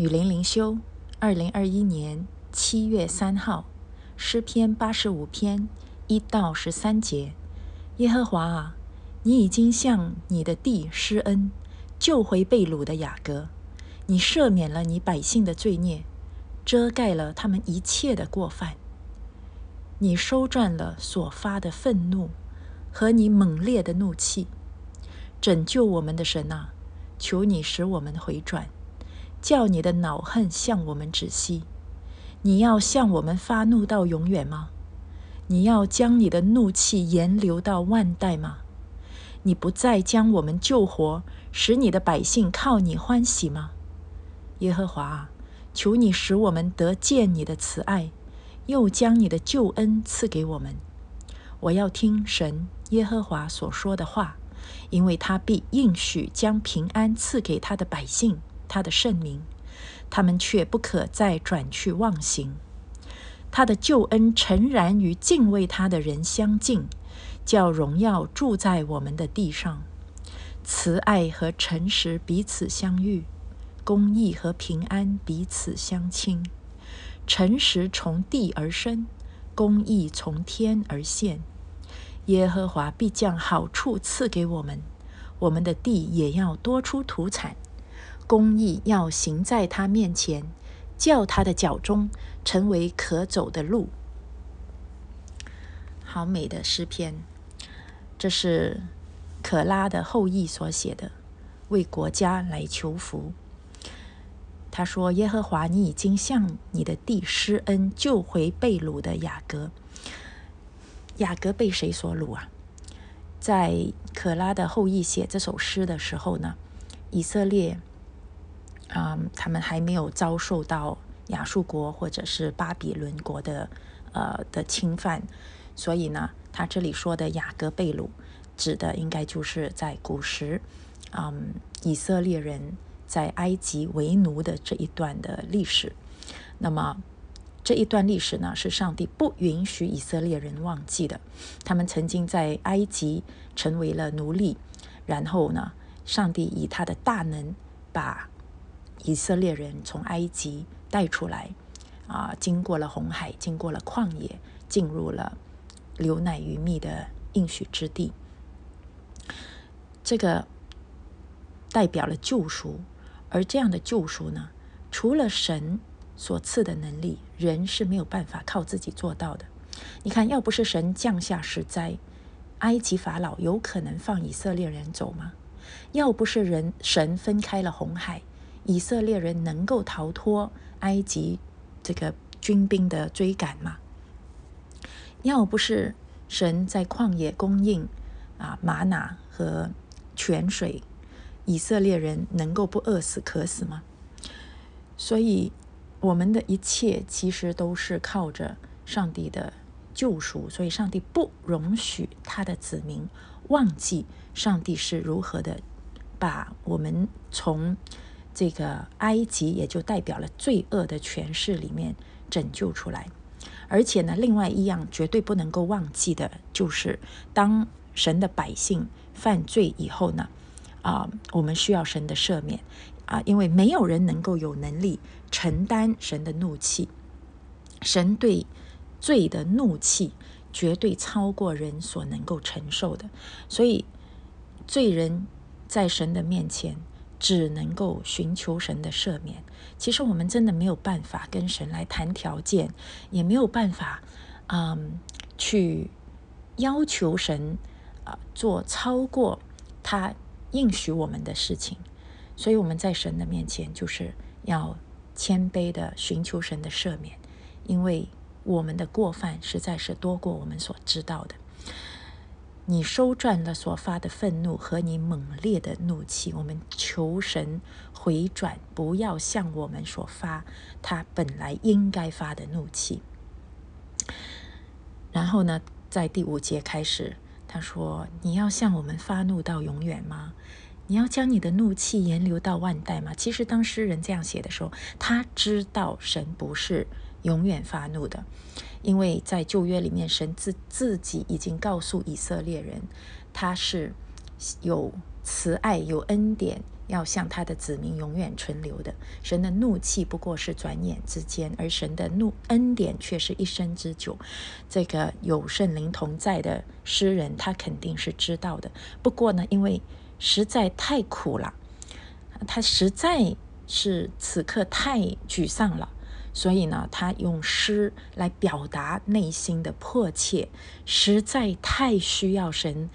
雨林灵修，二零二一年七月三号，诗篇八十五篇一到十三节。耶和华啊，你已经向你的地施恩，救回被掳的雅各，你赦免了你百姓的罪孽，遮盖了他们一切的过犯。你收转了所发的愤怒和你猛烈的怒气，拯救我们的神啊，求你使我们回转。叫你的恼恨向我们止息，你要向我们发怒到永远吗？你要将你的怒气延留到万代吗？你不再将我们救活，使你的百姓靠你欢喜吗？耶和华，求你使我们得见你的慈爱，又将你的救恩赐给我们。我要听神耶和华所说的话，因为他必应许将平安赐给他的百姓。他的圣名，他们却不可再转去忘形。他的救恩诚然与敬畏他的人相近，叫荣耀住在我们的地上。慈爱和诚实彼此相遇，公义和平安彼此相亲。诚实从地而生，公义从天而现。耶和华必将好处赐给我们，我们的地也要多出土产。公义要行在他面前，叫他的脚中成为可走的路。好美的诗篇，这是可拉的后裔所写的，为国家来求福。他说：“耶和华，你已经向你的地施恩，救回被掳的雅各。雅各被谁所掳啊？在可拉的后裔写这首诗的时候呢，以色列。”嗯，他们还没有遭受到亚述国或者是巴比伦国的呃的侵犯，所以呢，他这里说的雅各贝鲁，指的应该就是在古时，嗯，以色列人在埃及为奴的这一段的历史。那么这一段历史呢，是上帝不允许以色列人忘记的。他们曾经在埃及成为了奴隶，然后呢，上帝以他的大能把以色列人从埃及带出来，啊，经过了红海，经过了旷野，进入了流奶与蜜的应许之地。这个代表了救赎，而这样的救赎呢，除了神所赐的能力，人是没有办法靠自己做到的。你看，要不是神降下十灾，埃及法老有可能放以色列人走吗？要不是人神分开了红海。以色列人能够逃脱埃及这个军兵的追赶吗？要不是神在旷野供应啊玛瑙和泉水，以色列人能够不饿死渴死吗？所以，我们的一切其实都是靠着上帝的救赎，所以上帝不容许他的子民忘记上帝是如何的把我们从。这个埃及也就代表了罪恶的权势里面拯救出来，而且呢，另外一样绝对不能够忘记的就是，当神的百姓犯罪以后呢，啊，我们需要神的赦免啊，因为没有人能够有能力承担神的怒气，神对罪的怒气绝对超过人所能够承受的，所以罪人在神的面前。只能够寻求神的赦免。其实我们真的没有办法跟神来谈条件，也没有办法，嗯，去要求神啊做超过他应许我们的事情。所以我们在神的面前，就是要谦卑的寻求神的赦免，因为我们的过犯实在是多过我们所知道的。你收转了所发的愤怒和你猛烈的怒气，我们求神回转，不要向我们所发他本来应该发的怒气。然后呢，在第五节开始，他说：“你要向我们发怒到永远吗？你要将你的怒气延留到万代吗？”其实，当诗人这样写的时候，他知道神不是永远发怒的。因为在旧约里面，神自自己已经告诉以色列人，他是有慈爱、有恩典、要向他的子民永远存留的。神的怒气不过是转眼之间，而神的怒恩典却是一生之久。这个有圣灵同在的诗人，他肯定是知道的。不过呢，因为实在太苦了，他实在是此刻太沮丧了。所以呢，他用诗来表达内心的迫切，实在太需要神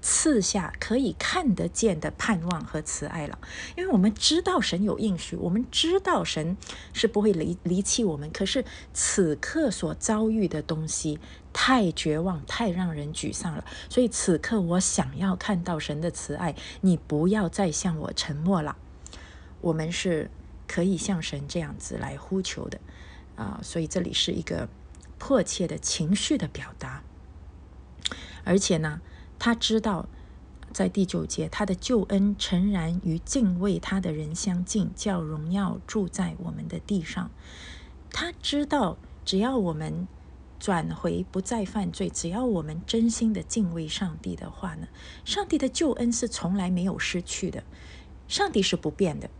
赐下可以看得见的盼望和慈爱了。因为我们知道神有应许，我们知道神是不会离离弃我们。可是此刻所遭遇的东西太绝望，太让人沮丧了。所以此刻我想要看到神的慈爱，你不要再向我沉默了。我们是。可以像神这样子来呼求的啊，所以这里是一个迫切的情绪的表达。而且呢，他知道在第九节，他的救恩诚然与敬畏他的人相近，叫荣耀住在我们的地上。他知道，只要我们转回不再犯罪，只要我们真心的敬畏上帝的话呢，上帝的救恩是从来没有失去的，上帝是不变的。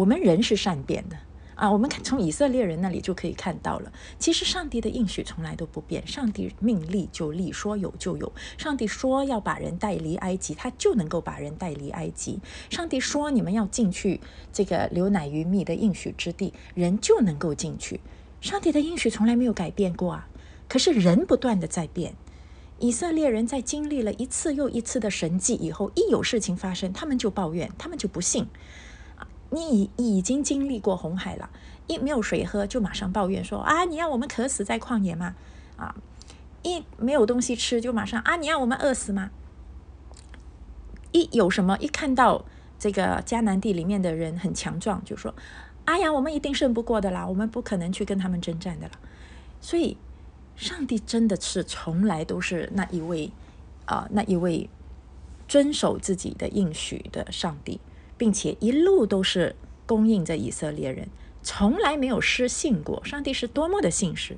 我们人是善变的啊！我们看从以色列人那里就可以看到了。其实上帝的应许从来都不变，上帝命立就立，说有就有。上帝说要把人带离埃及，他就能够把人带离埃及。上帝说你们要进去这个流奶与蜜的应许之地，人就能够进去。上帝的应许从来没有改变过啊！可是人不断的在变。以色列人在经历了一次又一次的神迹以后，一有事情发生，他们就抱怨，他们就不信。你已已经经历过红海了，一没有水喝就马上抱怨说啊，你要我们渴死在旷野吗？啊，一没有东西吃就马上啊，你要我们饿死吗？一有什么一看到这个迦南地里面的人很强壮，就说，哎呀，我们一定胜不过的啦，我们不可能去跟他们征战的了。所以，上帝真的是从来都是那一位啊，那一位遵守自己的应许的上帝。并且一路都是供应着以色列人，从来没有失信过。上帝是多么的信实，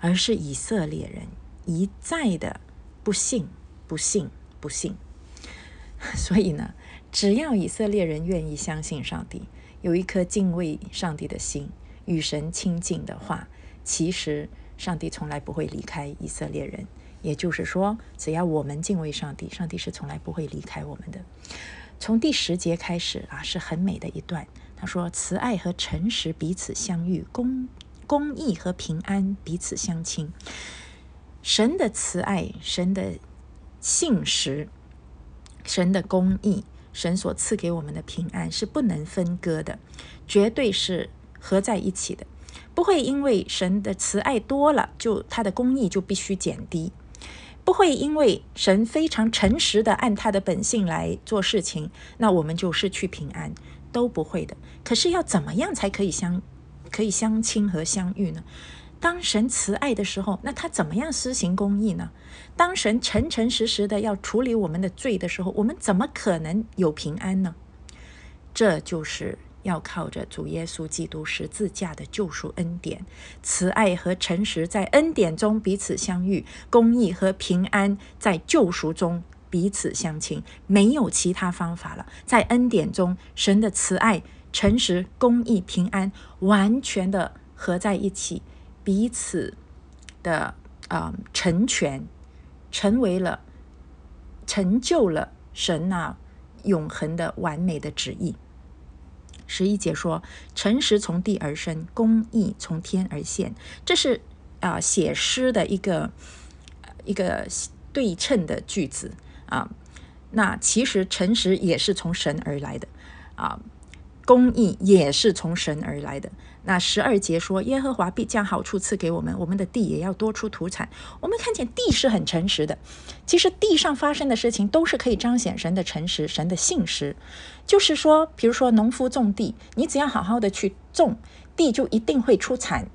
而是以色列人一再的不信、不信、不信。所以呢，只要以色列人愿意相信上帝，有一颗敬畏上帝的心，与神亲近的话，其实上帝从来不会离开以色列人。也就是说，只要我们敬畏上帝，上帝是从来不会离开我们的。从第十节开始啊，是很美的一段。他说：“慈爱和诚实彼此相遇，公公义和平安彼此相亲。神的慈爱、神的信实、神的公义、神所赐给我们的平安是不能分割的，绝对是合在一起的。不会因为神的慈爱多了，就他的公义就必须减低。”不会因为神非常诚实的按他的本性来做事情，那我们就失去平安，都不会的。可是要怎么样才可以相可以相亲和相遇呢？当神慈爱的时候，那他怎么样施行公义呢？当神诚诚实实的要处理我们的罪的时候，我们怎么可能有平安呢？这就是。要靠着主耶稣基督十字架的救赎恩典，慈爱和诚实在恩典中彼此相遇，公义和平安在救赎中彼此相亲，没有其他方法了。在恩典中，神的慈爱、诚实、公义、平安完全的合在一起，彼此的啊成全，成为了成就了神那永恒的完美的旨意。十一节说：“诚实从地而生，公义从天而现。”这是啊，写诗的一个一个对称的句子啊。那其实诚实也是从神而来的啊，公义也是从神而来的。那十二节说，耶和华必将好处赐给我们，我们的地也要多出土产。我们看见地是很诚实的，其实地上发生的事情都是可以彰显神的诚实、神的信实。就是说，比如说农夫种地，你只要好好的去种地，就一定会出产，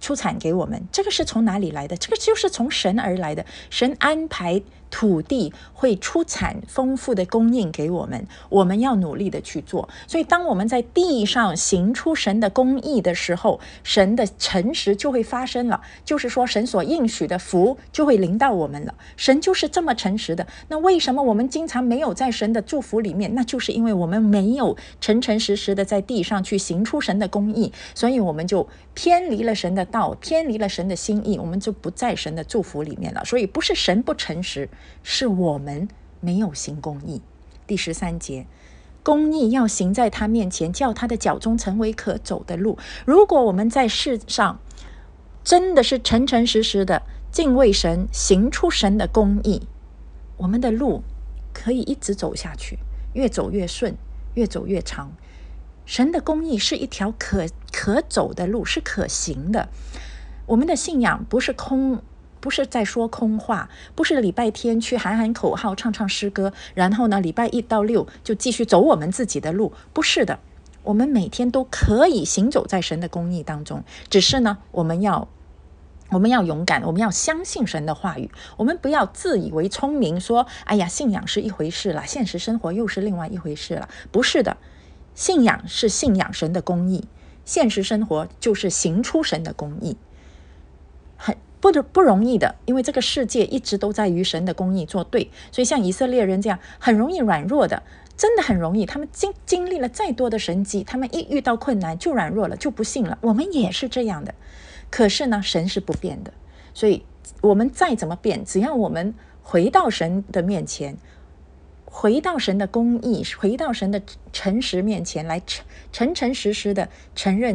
出产给我们。这个是从哪里来的？这个就是从神而来的。神安排土地会出产丰富的供应给我们，我们要努力的去做。所以，当我们在地上行出神的公义的时候，神的诚实就会发生了。就是说，神所应许的福就会临到我们了。神就是这么诚实的。那为什么我们经常没有在神的祝福里面？那就是因为我们没有诚诚实实的在地上去行出神的公义，所以我们就偏离了神的道，偏离了神的心意，我们就不在神的祝福里面了。所以，不是神不诚实。是我们没有行公义。第十三节，公义要行在他面前，叫他的脚中成为可走的路。如果我们在世上真的是诚诚实实的敬畏神，行出神的公义，我们的路可以一直走下去，越走越顺，越走越长。神的公义是一条可可走的路，是可行的。我们的信仰不是空。不是在说空话，不是礼拜天去喊喊口号、唱唱诗歌，然后呢，礼拜一到六就继续走我们自己的路。不是的，我们每天都可以行走在神的公义当中。只是呢，我们要我们要勇敢，我们要相信神的话语。我们不要自以为聪明，说：“哎呀，信仰是一回事了，现实生活又是另外一回事了。”不是的，信仰是信仰神的公义，现实生活就是行出神的公义。很。不不容易的，因为这个世界一直都在与神的公义作对，所以像以色列人这样很容易软弱的，真的很容易。他们经经历了再多的神迹，他们一遇到困难就软弱了，就不信了。我们也是这样的，可是呢，神是不变的，所以我们再怎么变，只要我们回到神的面前，回到神的公义，回到神的诚实面前来诚诚诚实实的承认。